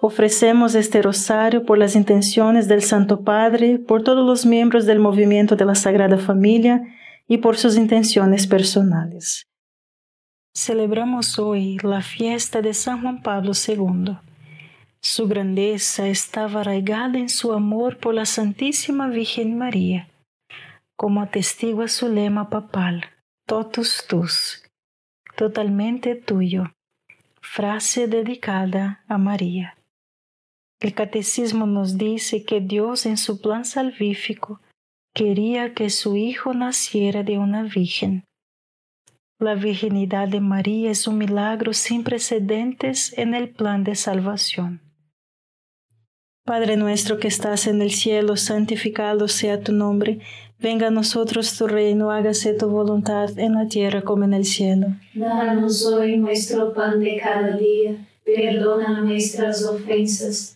Ofrecemos este rosario por las intenciones del Santo Padre, por todos los miembros del movimiento de la Sagrada Familia y por sus intenciones personales. Celebramos hoy la fiesta de San Juan Pablo II. Su grandeza estaba arraigada en su amor por la Santísima Virgen María, como atestigua su lema papal, totus tus, totalmente tuyo, frase dedicada a María. El catecismo nos dice que Dios en su plan salvífico quería que su Hijo naciera de una virgen. La virginidad de María es un milagro sin precedentes en el plan de salvación. Padre nuestro que estás en el cielo, santificado sea tu nombre, venga a nosotros tu reino, hágase tu voluntad en la tierra como en el cielo. Danos hoy nuestro pan de cada día, perdona nuestras ofensas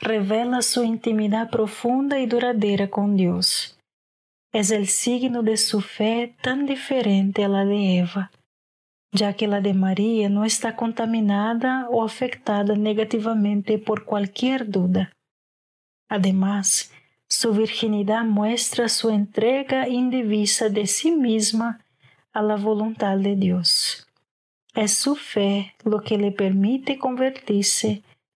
revela su intimidad profunda y duradera con Dios. es el signo de su fe tan diferente a la de Eva, ya que la de María no está contaminada o afectada negativamente por cualquier duda. Además, su virginidad muestra su entrega indivisa de sí misma a la voluntad de Dios. Es su fe lo que le permite convertirse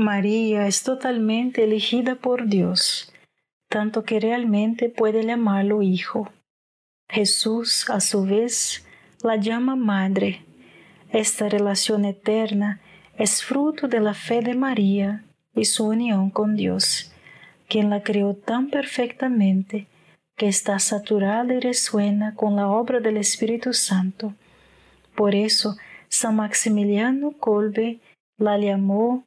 María es totalmente elegida por Dios, tanto que realmente puede llamarlo hijo. Jesús, a su vez, la llama madre. Esta relación eterna es fruto de la fe de María y su unión con Dios, quien la creó tan perfectamente que está saturada y resuena con la obra del Espíritu Santo. Por eso, San Maximiliano Kolbe la llamó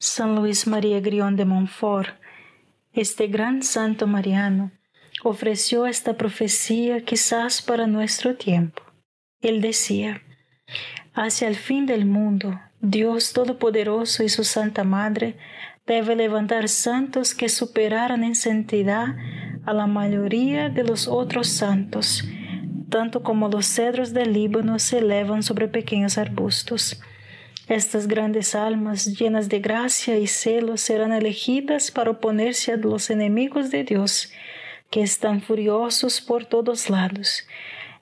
San Luis María Grión de Montfort, este gran santo mariano, ofreció esta profecía quizás para nuestro tiempo. Él decía, hacia el fin del mundo, Dios Todopoderoso y su Santa Madre debe levantar santos que superaran en santidad a la mayoría de los otros santos, tanto como los cedros del Líbano se elevan sobre pequeños arbustos. Estas grandes almas llenas de gracia y celo serán elegidas para oponerse a los enemigos de Dios, que están furiosos por todos lados.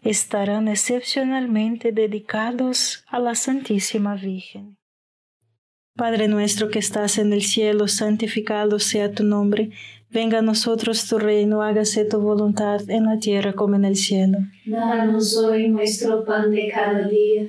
Estarán excepcionalmente dedicados a la Santísima Virgen. Padre nuestro que estás en el cielo, santificado sea tu nombre. Venga a nosotros tu reino, hágase tu voluntad en la tierra como en el cielo. Danos hoy nuestro pan de cada día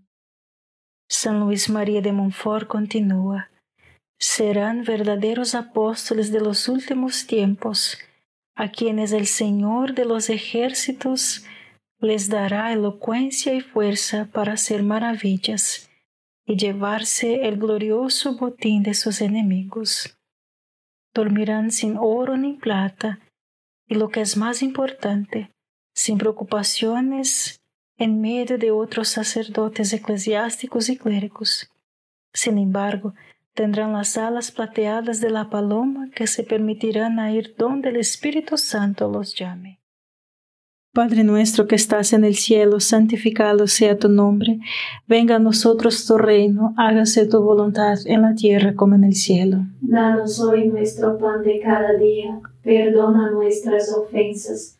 San Luis María de Montfort continúa. Serán verdaderos apóstoles de los últimos tiempos, a quienes el Señor de los ejércitos les dará elocuencia y fuerza para hacer maravillas y llevarse el glorioso botín de sus enemigos. Dormirán sin oro ni plata y lo que es más importante, sin preocupaciones en medio de otros sacerdotes eclesiásticos y clérigos. Sin embargo, tendrán las alas plateadas de la paloma que se permitirán a ir donde el Espíritu Santo los llame. Padre nuestro que estás en el cielo, santificado sea tu nombre, venga a nosotros tu reino, hágase tu voluntad en la tierra como en el cielo. Danos hoy nuestro pan de cada día, perdona nuestras ofensas,